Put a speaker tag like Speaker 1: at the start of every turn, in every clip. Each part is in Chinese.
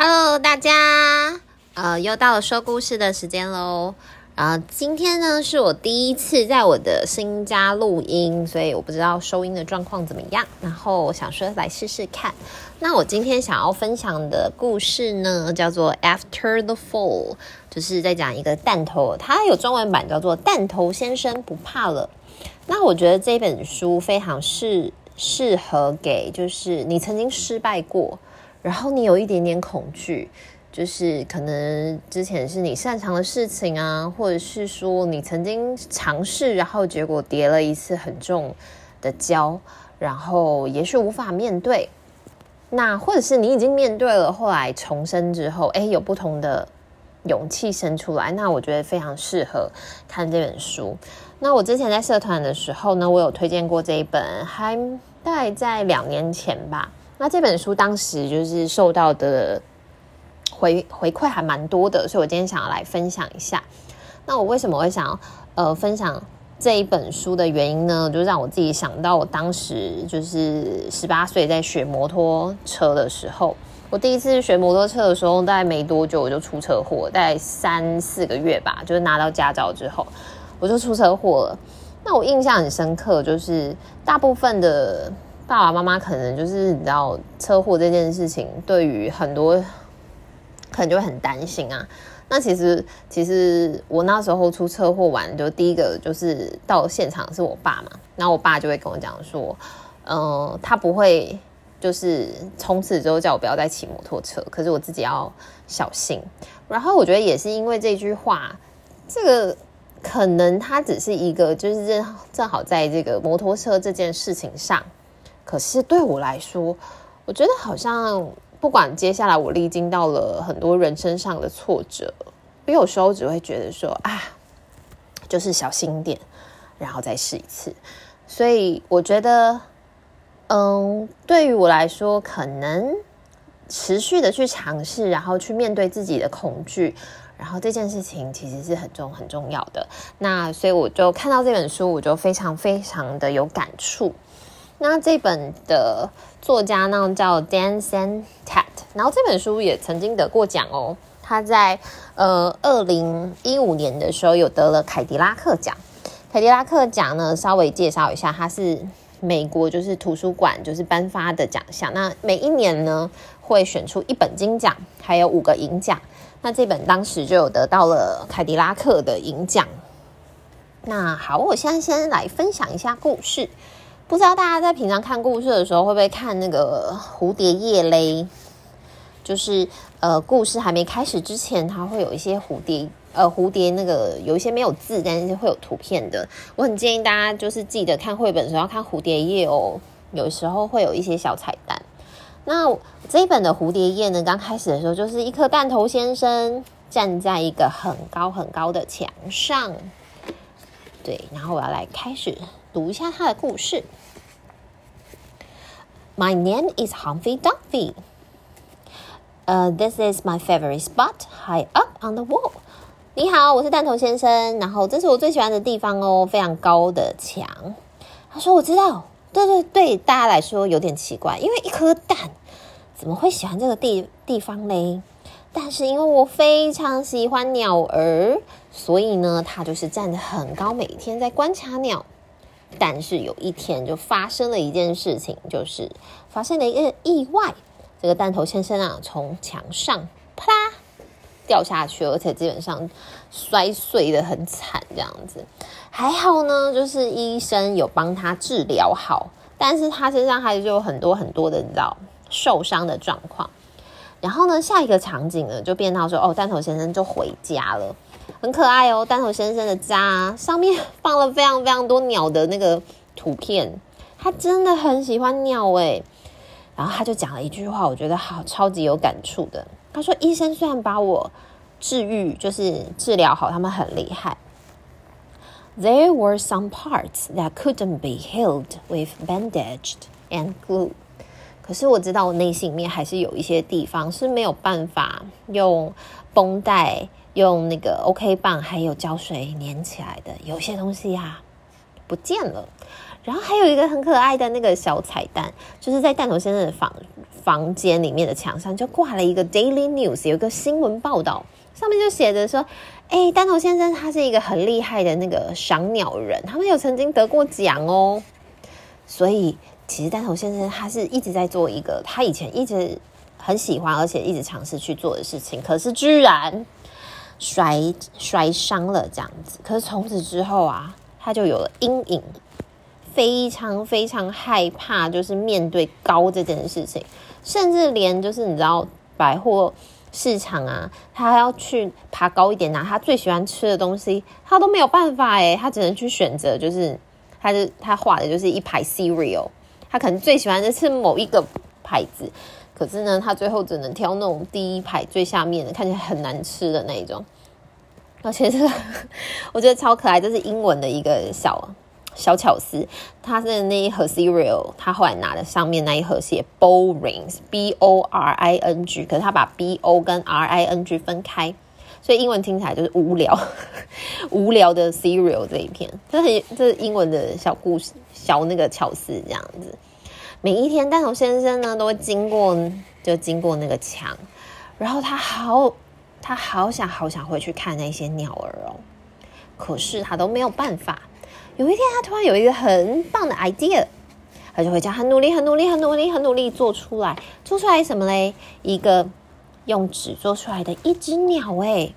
Speaker 1: Hello，大家，呃，又到了说故事的时间喽。啊、呃，今天呢是我第一次在我的新家录音，所以我不知道收音的状况怎么样。然后我想说来试试看。那我今天想要分享的故事呢，叫做《After the Fall》，就是在讲一个弹头，它有中文版叫做《弹头先生不怕了》。那我觉得这本书非常适适合给，就是你曾经失败过。然后你有一点点恐惧，就是可能之前是你擅长的事情啊，或者是说你曾经尝试，然后结果跌了一次很重的跤，然后也许无法面对。那或者是你已经面对了，后来重生之后，诶，有不同的勇气生出来。那我觉得非常适合看这本书。那我之前在社团的时候呢，我有推荐过这一本，还大概在两年前吧。那这本书当时就是受到的回回馈还蛮多的，所以我今天想要来分享一下。那我为什么会想呃分享这一本书的原因呢？就让我自己想到我当时就是十八岁在学摩托车的时候，我第一次学摩托车的时候，大概没多久我就出车祸，大概三四个月吧，就是拿到驾照之后我就出车祸了。那我印象很深刻，就是大部分的。爸爸妈妈可能就是你知道车祸这件事情，对于很多可能就会很担心啊。那其实其实我那时候出车祸完，就第一个就是到现场是我爸嘛，然后我爸就会跟我讲说，嗯、他不会就是从此之后叫我不要再骑摩托车，可是我自己要小心。然后我觉得也是因为这句话，这个可能他只是一个就是正正好在这个摩托车这件事情上。可是对我来说，我觉得好像不管接下来我历经到了很多人生上的挫折，我有时候只会觉得说啊，就是小心点，然后再试一次。所以我觉得，嗯，对于我来说，可能持续的去尝试，然后去面对自己的恐惧，然后这件事情其实是很重很重要的。那所以我就看到这本书，我就非常非常的有感触。那这本的作家呢叫 Dan Santat，然后这本书也曾经得过奖哦。他在呃二零一五年的时候有得了凯迪拉克奖。凯迪拉克奖呢，稍微介绍一下，它是美国就是图书馆就是颁发的奖项。那每一年呢会选出一本金奖，还有五个银奖。那这本当时就有得到了凯迪拉克的银奖。那好，我现在先来分享一下故事。不知道大家在平常看故事的时候会不会看那个蝴蝶叶嘞？就是呃，故事还没开始之前，它会有一些蝴蝶呃，蝴蝶那个有一些没有字，但是会有图片的。我很建议大家就是记得看绘本的时候要看蝴蝶叶哦，有时候会有一些小彩蛋。那这一本的蝴蝶叶呢，刚开始的时候就是一颗弹头先生站在一个很高很高的墙上，对，然后我要来开始。读一下他的故事。My name is Humphrey Dumphy. Uh, this is my favorite spot, high up on the wall. 你好，我是弹头先生。然后这是我最喜欢的地方哦，非常高的墙。他说：“我知道，对对对，大家来说有点奇怪，因为一颗蛋怎么会喜欢这个地地方嘞？但是因为我非常喜欢鸟儿，所以呢，他就是站得很高，每天在观察鸟。”但是有一天就发生了一件事情，就是发生了一个意外。这个弹头先生啊，从墙上啪啦掉下去，而且基本上摔碎的很惨，这样子。还好呢，就是医生有帮他治疗好，但是他身上还是有很多很多的你知道受伤的状况。然后呢，下一个场景呢，就变到说，哦，弹头先生就回家了。很可爱哦，弹头先生的家上面放了非常非常多鸟的那个图片，他真的很喜欢鸟诶。然后他就讲了一句话，我觉得好超级有感触的。他说：“医生虽然把我治愈，就是治疗好，他们很厉害。There were some parts that couldn't be healed with bandaged and glue。可是我知道我内心里面还是有一些地方是没有办法用绷带。”用那个 OK 棒还有胶水粘起来的，有些东西呀、不见了。然后还有一个很可爱的那个小彩蛋，就是在弹头先生的房房间里面的墙上就挂了一个 Daily News，有一个新闻报道，上面就写着说：“哎，弹头先生他是一个很厉害的那个赏鸟人，他们有曾经得过奖哦。”所以其实弹头先生他是一直在做一个他以前一直很喜欢而且一直尝试去做的事情，可是居然摔摔伤了这样子。可是从此之后啊，他就有了阴影。非常非常害怕，就是面对高这件事情，甚至连就是你知道百货市场啊，他要去爬高一点拿他最喜欢吃的东西，他都没有办法诶，他只能去选择，就是他是他画的就是一排 cereal，他可能最喜欢的是某一个牌子，可是呢，他最后只能挑那种第一排最下面的，看起来很难吃的那一种，而且这个 我觉得超可爱，这是英文的一个小。小巧思，他是那一盒 cereal，他后来拿的上面那一盒写 boring，b o r i n g，可是他把 b o 跟 r i n g 分开，所以英文听起来就是无聊，无聊的 cereal 这一篇，这很这是英文的小故事，小那个巧思这样子。每一天，蛋头先生呢都会经过，就经过那个墙，然后他好，他好想好想回去看那些鸟儿哦，可是他都没有办法。有一天，他突然有一个很棒的 idea，他就会这样很努力、很努力、很努力、很努力做出来。做出来什么嘞？一个用纸做出来的一只鸟，哎，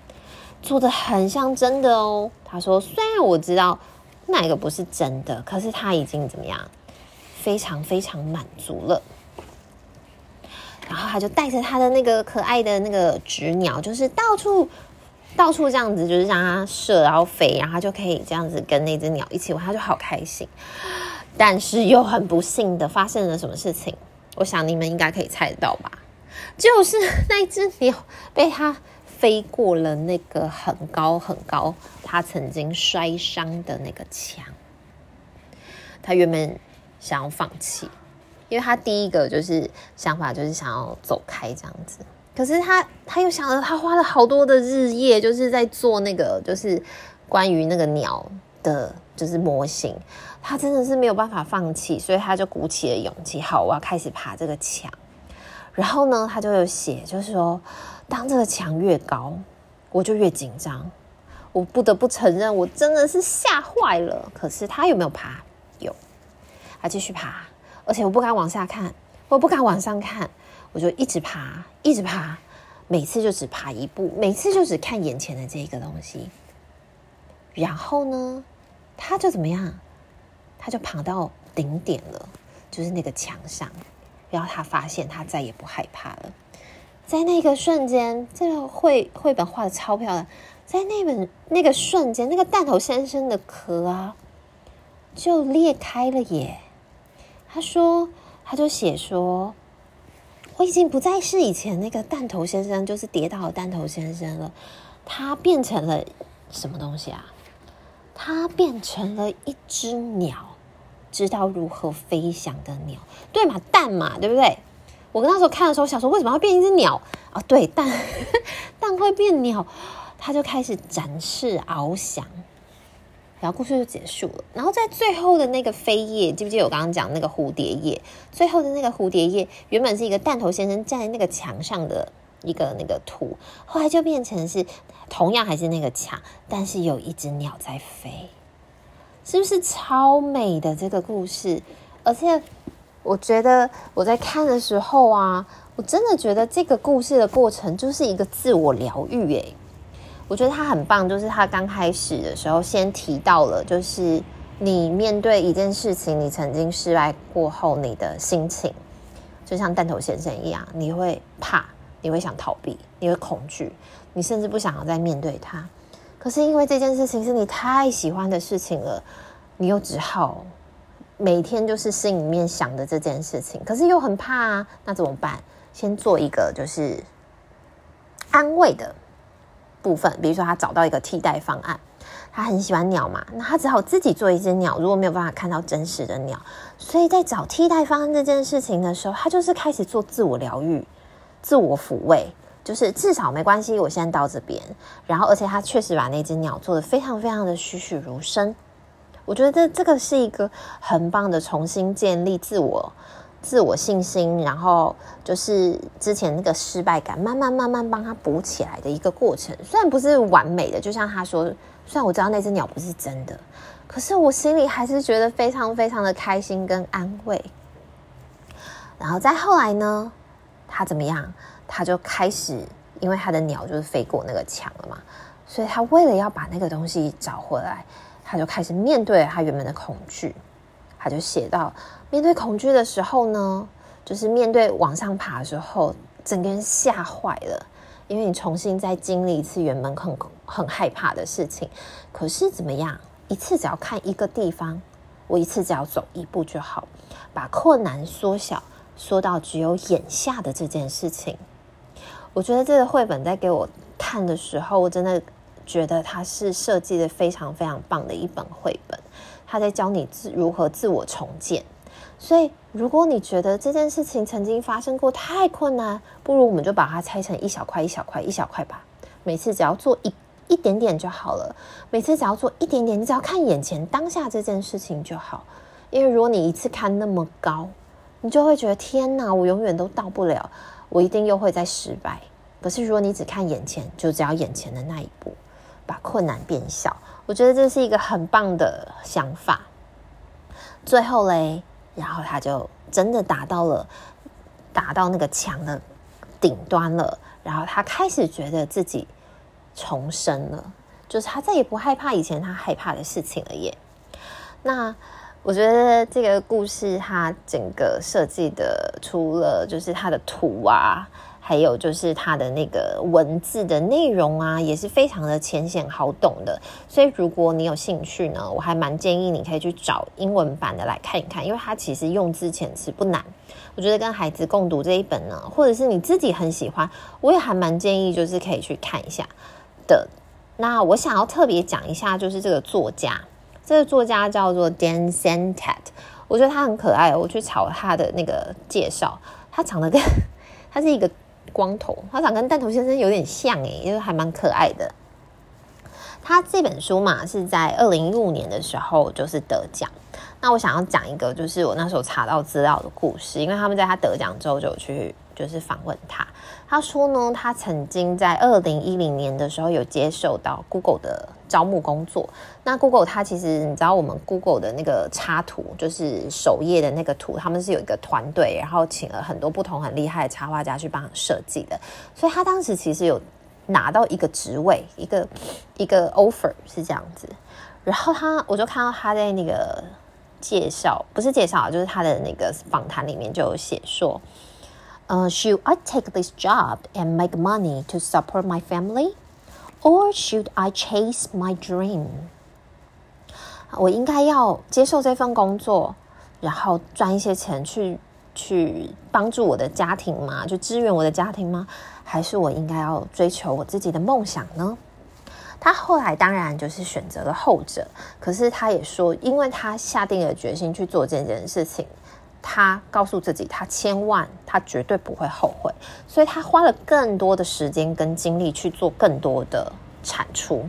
Speaker 1: 做得很像真的哦。他说：“虽然我知道那个不是真的，可是他已经怎么样，非常非常满足了。”然后他就带着他的那个可爱的那个纸鸟，就是到处。到处这样子，就是让它射，然后飞，然后它就可以这样子跟那只鸟一起玩，他就好开心。但是又很不幸的发生了什么事情？我想你们应该可以猜得到吧？就是那只鸟被它飞过了那个很高很高，它曾经摔伤的那个墙。它原本想要放弃，因为他第一个就是想法就是想要走开这样子。可是他，他又想了，他花了好多的日夜，就是在做那个，就是关于那个鸟的，就是模型。他真的是没有办法放弃，所以他就鼓起了勇气，好，我要开始爬这个墙。然后呢，他就有写，就是说，当这个墙越高，我就越紧张。我不得不承认，我真的是吓坏了。可是他有没有爬？有，他继续爬，而且我不敢往下看，我不敢往上看。我就一直爬，一直爬，每次就只爬一步，每次就只看眼前的这个东西。然后呢，他就怎么样？他就爬到顶点了，就是那个墙上。然后他发现他再也不害怕了。在那个瞬间，这个绘绘本画的超漂亮。在那本那个瞬间，那个弹头先生的壳啊，就裂开了耶。他说，他就写说。我已经不再是以前那个弹头先生，就是跌倒的弹头先生了。他变成了什么东西啊？他变成了一只鸟，知道如何飞翔的鸟，对嘛？蛋嘛，对不对？我那时候看的时候，想说为什么要变一只鸟啊？对，蛋 蛋会变鸟，他就开始展翅翱翔。然后故事就结束了。然后在最后的那个扉页，记不记得我刚刚讲那个蝴蝶页？最后的那个蝴蝶页原本是一个弹头先生站在那个墙上的一个那个图，后来就变成是同样还是那个墙，但是有一只鸟在飞，是不是超美的这个故事？而且我觉得我在看的时候啊，我真的觉得这个故事的过程就是一个自我疗愈诶。我觉得他很棒，就是他刚开始的时候先提到了，就是你面对一件事情，你曾经失败过后，你的心情就像弹头先生一样，你会怕，你会想逃避，你会恐惧，你甚至不想要再面对它。可是因为这件事情是你太喜欢的事情了，你又只好每天就是心里面想着这件事情，可是又很怕啊，那怎么办？先做一个就是安慰的。部分，比如说他找到一个替代方案，他很喜欢鸟嘛，那他只好自己做一只鸟。如果没有办法看到真实的鸟，所以在找替代方案这件事情的时候，他就是开始做自我疗愈、自我抚慰，就是至少没关系，我现在到这边。然后，而且他确实把那只鸟做得非常非常的栩栩如生。我觉得这个是一个很棒的重新建立自我、自我信心，然后就是之前那个失败感，慢慢慢慢帮他补起来的一个过程。虽然不是完美的，就像他说，虽然我知道那只鸟不是真的，可是我心里还是觉得非常非常的开心跟安慰。然后再后来呢，他怎么样？他就开始，因为他的鸟就是飞过那个墙了嘛，所以他为了要把那个东西找回来。他就开始面对他原本的恐惧，他就写到：面对恐惧的时候呢，就是面对往上爬的时候，整个人吓坏了，因为你重新再经历一次原本很很害怕的事情。可是怎么样？一次只要看一个地方，我一次只要走一步就好，把困难缩小，缩到只有眼下的这件事情。我觉得这个绘本在给我看的时候，我真的。觉得它是设计的非常非常棒的一本绘本，他在教你自如何自我重建。所以，如果你觉得这件事情曾经发生过太困难，不如我们就把它拆成一小块一小块一小块吧。每次只要做一一点点就好了。每次只要做一点点，你只要看眼前当下这件事情就好。因为如果你一次看那么高，你就会觉得天哪，我永远都到不了，我一定又会再失败。可是如果你只看眼前，就只要眼前的那一步。把困难变小，我觉得这是一个很棒的想法。最后嘞，然后他就真的达到了，达到那个墙的顶端了。然后他开始觉得自己重生了，就是他再也不害怕以前他害怕的事情了耶。那我觉得这个故事它整个设计的，除了就是它的图啊。还有就是它的那个文字的内容啊，也是非常的浅显好懂的。所以如果你有兴趣呢，我还蛮建议你可以去找英文版的来看一看，因为它其实用字遣词不难。我觉得跟孩子共读这一本呢，或者是你自己很喜欢，我也还蛮建议就是可以去看一下的。那我想要特别讲一下，就是这个作家，这个作家叫做 Dan Santat，我觉得他很可爱。我去查他的那个介绍，他长得跟 他是一个。光头，他长跟弹头先生有点像诶，就是还蛮可爱的。他这本书嘛，是在二零一五年的时候就是得奖。那我想要讲一个，就是我那时候查到资料的故事，因为他们在他得奖之后就去就是访问他。他说呢，他曾经在二零一零年的时候有接受到 Google 的招募工作。那 Google 它其实你知道，我们 Google 的那个插图，就是首页的那个图，他们是有一个团队，然后请了很多不同很厉害的插画家去帮设计的。所以他当时其实有拿到一个职位，一个一个 offer 是这样子。然后他我就看到他在那个介绍，不是介绍，就是他的那个访谈里面就有写说。Uh, should I take this job and make money to support my family, or should I chase my dream? 我应该要接受这份工作，然后赚一些钱去去帮助我的家庭吗？就支援我的家庭吗？还是我应该要追求我自己的梦想呢？他后来当然就是选择了后者，可是他也说，因为他下定了决心去做这件事情。他告诉自己，他千万，他绝对不会后悔，所以他花了更多的时间跟精力去做更多的产出。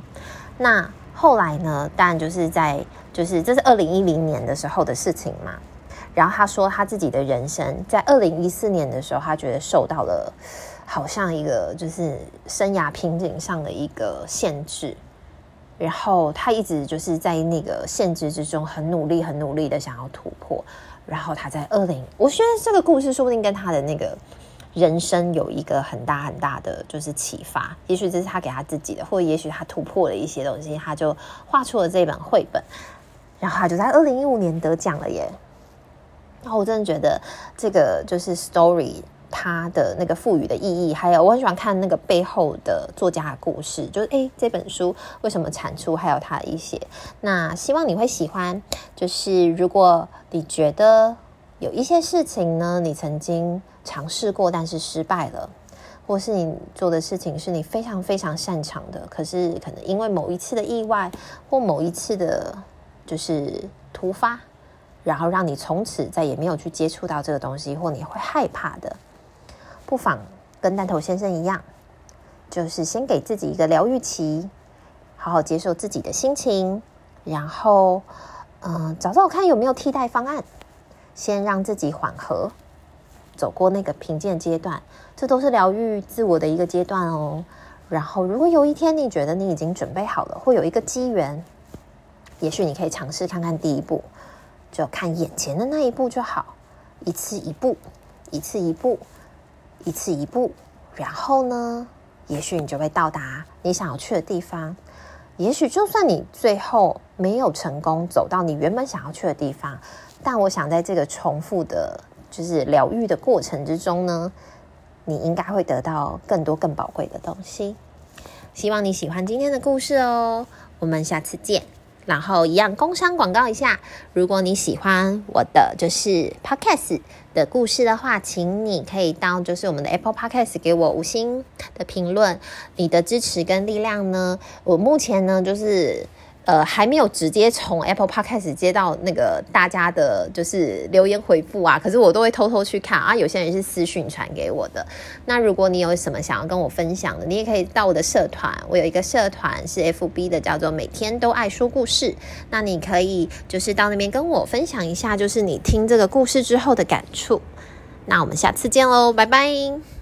Speaker 1: 那后来呢？当然就是在，就是这是二零一零年的时候的事情嘛。然后他说，他自己的人生在二零一四年的时候，他觉得受到了好像一个就是生涯瓶颈上的一个限制，然后他一直就是在那个限制之中很努力、很努力的想要突破。然后他在二零，我觉得这个故事说不定跟他的那个人生有一个很大很大的就是启发，也许这是他给他自己的，或者也许他突破了一些东西，他就画出了这本绘本，然后他就在二零一五年得奖了耶。然后我真的觉得这个就是 story。它的那个赋予的意义，还有我很喜欢看那个背后的作家的故事，就是诶，这本书为什么产出，还有它一些。那希望你会喜欢。就是如果你觉得有一些事情呢，你曾经尝试过，但是失败了，或是你做的事情是你非常非常擅长的，可是可能因为某一次的意外或某一次的，就是突发，然后让你从此再也没有去接触到这个东西，或你会害怕的。不妨跟弹头先生一样，就是先给自己一个疗愈期，好好接受自己的心情，然后，嗯，找找看有没有替代方案，先让自己缓和，走过那个平静阶段，这都是疗愈自我的一个阶段哦。然后，如果有一天你觉得你已经准备好了，会有一个机缘，也许你可以尝试看看第一步，就看眼前的那一步就好，一次一步，一次一步，一次一步，然后呢，也许你就会到达你想要去的地方。也许就算你最后没有成功走到你原本想要去的地方，但我想在这个重复的，就是疗愈的过程之中呢。你应该会得到更多更宝贵的东西。希望你喜欢今天的故事哦，我们下次见。然后一样工商广告一下，如果你喜欢我的就是 Podcast 的故事的话，请你可以到就是我们的 Apple Podcast 给我五星的评论。你的支持跟力量呢，我目前呢就是。呃，还没有直接从 Apple Podcast 接到那个大家的，就是留言回复啊。可是我都会偷偷去看啊。有些人是私讯传给我的。那如果你有什么想要跟我分享的，你也可以到我的社团。我有一个社团是 FB 的，叫做“每天都爱说故事”。那你可以就是到那边跟我分享一下，就是你听这个故事之后的感触。那我们下次见喽，拜拜。